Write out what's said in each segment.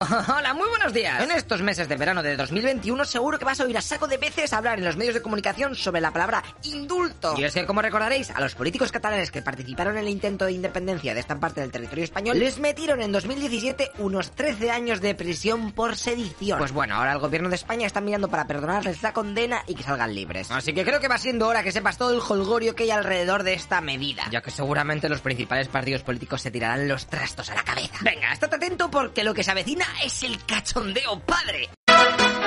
Hola, muy buenos días. En estos meses de verano de 2021 seguro que vas a oír a saco de veces hablar en los medios de comunicación sobre la palabra indulto. Y es que, como recordaréis, a los políticos catalanes que participaron en el intento de independencia de esta parte del territorio español les metieron en 2017 unos 13 años de prisión por sedición. Pues bueno, ahora el gobierno de España está mirando para perdonarles la condena y que salgan libres. Así que creo que va siendo hora que sepas todo el holgorio que hay alrededor de esta medida, ya que seguramente los principales partidos políticos se tirarán los trastos a la cabeza. Venga, estate atento porque lo que se avecina es el cachondeo padre.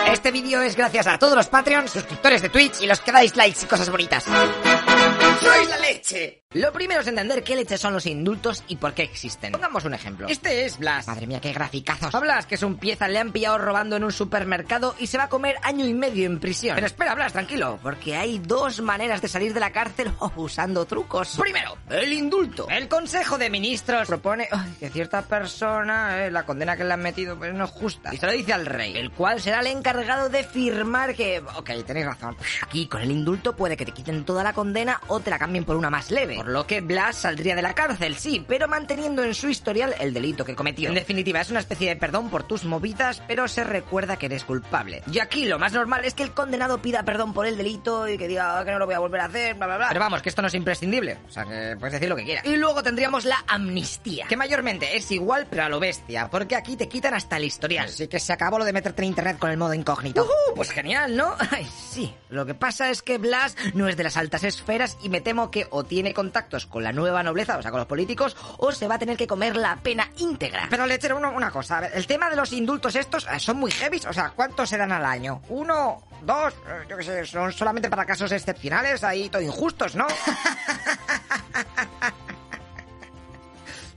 Este vídeo es gracias a todos los Patreons, suscriptores de Twitch y los que dais likes y cosas bonitas. ¡Sois la leche! Lo primero es entender qué leche son los indultos y por qué existen. Pongamos un ejemplo. Este es Blas. Madre mía, qué graficazos. A Blas, que es un pieza, le han pillado robando en un supermercado y se va a comer año y medio en prisión. Pero espera, Blas, tranquilo, porque hay dos maneras de salir de la cárcel usando trucos. Primero, el indulto. El Consejo de Ministros propone que cierta persona, eh, la condena que le han metido, pues no es justa. Y se lo dice al rey, el cual será el encargado de firmar que... Ok, tenéis razón. Aquí, con el indulto, puede que te quiten toda la condena o te la cambien por una más leve. Por lo que Blas saldría de la cárcel, sí, pero manteniendo en su historial el delito que cometió. En definitiva, es una especie de perdón por tus movidas, pero se recuerda que eres culpable. Y aquí lo más normal es que el condenado pida perdón por el delito y que diga "Ah, que no lo voy a volver a hacer, bla, bla, bla. Pero vamos, que esto no es imprescindible. O sea, que puedes decir lo que quieras. Y luego tendríamos la amnistía, que mayormente es igual, pero a lo bestia, porque aquí te quitan hasta el historial. Así que se acabó lo de meterte en internet con el modo incógnito. Uh, pues genial, ¿no? Ay, sí. Lo que pasa es que Blas no es de las altas esferas y me temo que o tiene contactos con la nueva nobleza, o sea, con los políticos, o se va a tener que comer la pena íntegra. Pero lechero, una, una cosa, a ver, el tema de los indultos estos eh, son muy heavy, o sea, ¿cuántos se dan al año? ¿Uno? ¿Dos? Eh, Yo qué sé, son solamente para casos excepcionales, ahí todo injustos, ¿no?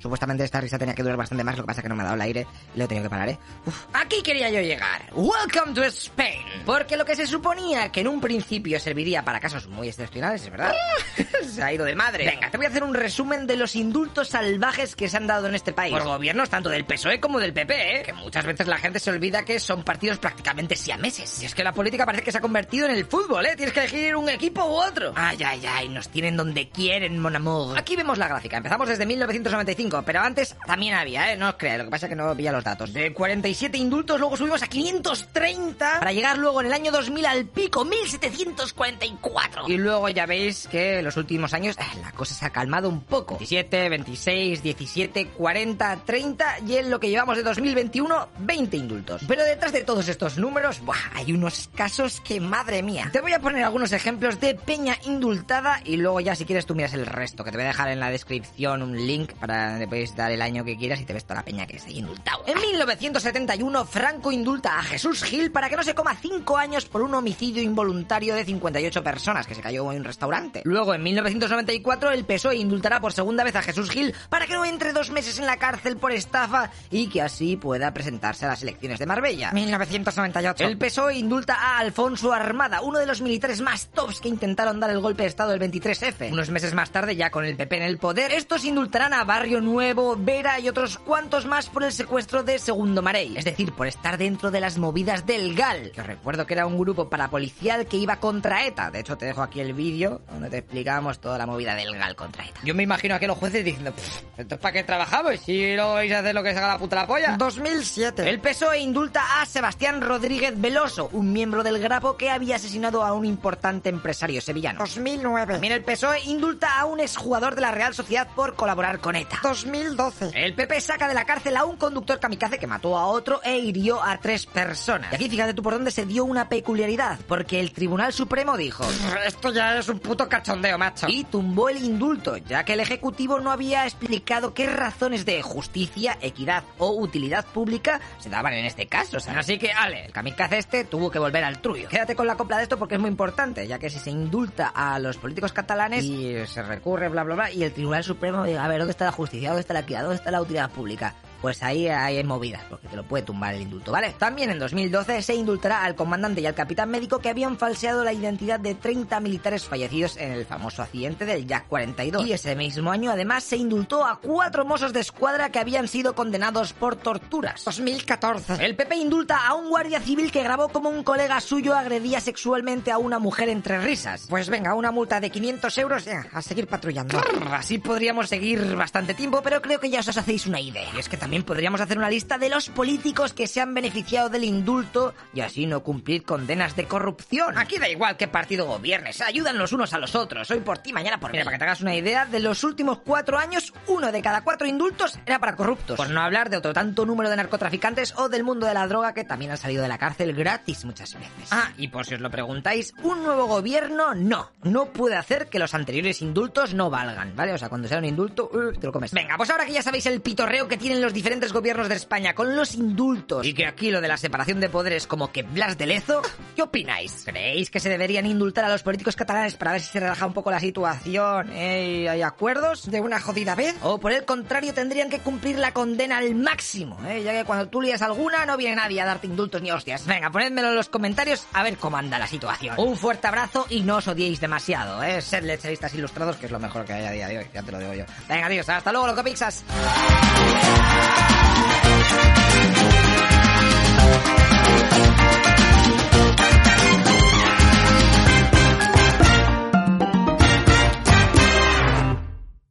Supuestamente esta risa tenía que durar bastante más, lo que pasa es que no me ha dado el aire y lo he tenido que parar, ¿eh? Uf. Aquí quería yo llegar. Welcome to Spain. Porque lo que se suponía que en un principio serviría para casos muy excepcionales, es verdad. se ha ido de madre. Venga, te voy a hacer un resumen de los indultos salvajes que se han dado en este país. Por gobiernos tanto del PSOE como del PP, ¿eh? Que muchas veces la gente se olvida que son partidos prácticamente siameses. Y es que la política parece que se ha convertido en el fútbol, ¿eh? Tienes que elegir un equipo u otro. Ay, ay, ay, nos tienen donde quieren, mon amour. Aquí vemos la gráfica. Empezamos desde 1995, pero antes también había, ¿eh? No os creáis, lo que pasa es que no pilla los datos. De 47 indultos, luego subimos a 530 para llegar luego en el año 2000 al pico, 1744. Y luego ya veis que en los últimos años eh, la cosa se ha calmado un poco. 17, 26, 17, 40, 30 y en lo que llevamos de 2021, 20 indultos. Pero detrás de todos estos números, buah, hay unos casos que, madre mía. Te voy a poner algunos ejemplos de peña indultada y luego ya si quieres tú miras el resto, que te voy a dejar en la descripción un link para puedes dar el año que quieras y te ves toda la peña que está indultado. En 1971, Franco indulta a Jesús Gil para que no se coma 5 años por un homicidio involuntario de 58 personas que se cayó en un restaurante. Luego, en 1994, el PSOE indultará por segunda vez a Jesús Gil para que no entre dos meses en la cárcel por estafa y que así pueda presentarse a las elecciones de Marbella. 1998. El PSOE indulta a Alfonso Armada, uno de los militares más tops que intentaron dar el golpe de Estado del 23F. Unos meses más tarde, ya con el PP en el poder, estos indultarán a Barrio Nuevo, Vera y otros cuantos más por el secuestro de Segundo Marey, es decir, por estar dentro de las movidas del GAL, que os recuerdo que era un grupo parapolicial que iba contra ETA. De hecho, te dejo aquí el vídeo donde te explicamos toda la movida del GAL contra ETA. Yo me imagino a que los jueces diciendo, "Pff, ¿esto es para qué trabajamos? Si no vais a hacer lo que se haga la puta la polla. 2007. El PSOE indulta a Sebastián Rodríguez Veloso, un miembro del Grapo que había asesinado a un importante empresario sevillano. 2009. También el PSOE indulta a un exjugador de la Real Sociedad por colaborar con ETA. 2012. El PP saca de la cárcel a un conductor kamikaze que mató a otro e hirió a tres personas. Y aquí fíjate tú por dónde se dio una peculiaridad, porque el Tribunal Supremo dijo, esto ya es un puto cachondeo, macho. Y tumbó el indulto, ya que el Ejecutivo no había explicado qué razones de justicia, equidad o utilidad pública se daban en este caso. Así que, ale, el kamikaze este tuvo que volver al truyo. Quédate con la copla de esto porque es muy importante, ya que si se indulta a los políticos catalanes y se recurre, bla, bla, bla, y el Tribunal Supremo diga, a ver, ¿dónde está la justicia? ¿Dónde está la equidad? ¿Dónde está la utilidad pública? Pues ahí hay movidas, porque te lo puede tumbar el indulto, ¿vale? También en 2012 se indultará al comandante y al capitán médico que habían falseado la identidad de 30 militares fallecidos en el famoso accidente del Jack 42. Y ese mismo año además se indultó a cuatro mozos de escuadra que habían sido condenados por torturas. 2014. El PP indulta a un guardia civil que grabó como un colega suyo agredía sexualmente a una mujer entre risas. Pues venga, una multa de 500 euros ya, a seguir patrullando. Así podríamos seguir bastante tiempo, pero creo que ya os hacéis una idea. Y es que también podríamos hacer una lista de los políticos que se han beneficiado del indulto y así no cumplir condenas de corrupción. Aquí da igual qué partido gobiernes, ayudan los unos a los otros. Hoy por ti, mañana por mí. Mira, para que te hagas una idea, de los últimos cuatro años, uno de cada cuatro indultos era para corruptos. Por no hablar de otro tanto número de narcotraficantes o del mundo de la droga que también han salido de la cárcel gratis muchas veces. Ah, y por si os lo preguntáis, un nuevo gobierno no. No puede hacer que los anteriores indultos no valgan, ¿vale? O sea, cuando sea un indulto, uh, te lo comes. Venga, pues ahora que ya sabéis el pitorreo que tienen los diferentes gobiernos de España con los indultos. Y que aquí lo de la separación de poderes como que Blas de Lezo, ¿qué opináis? ¿Creéis que se deberían indultar a los políticos catalanes para ver si se relaja un poco la situación eh, hay acuerdos de una jodida vez? ¿O por el contrario tendrían que cumplir la condena al máximo, eh? ya que cuando tú lías alguna no viene nadie a darte indultos ni hostias? Venga, ponedmelo en los comentarios a ver cómo anda la situación. Un fuerte abrazo y no os odiéis demasiado, ¿eh? Sed lecheristas ilustrados, que es lo mejor que hay a día de hoy, ya te lo digo yo. Venga, adiós, hasta luego, loco pixas.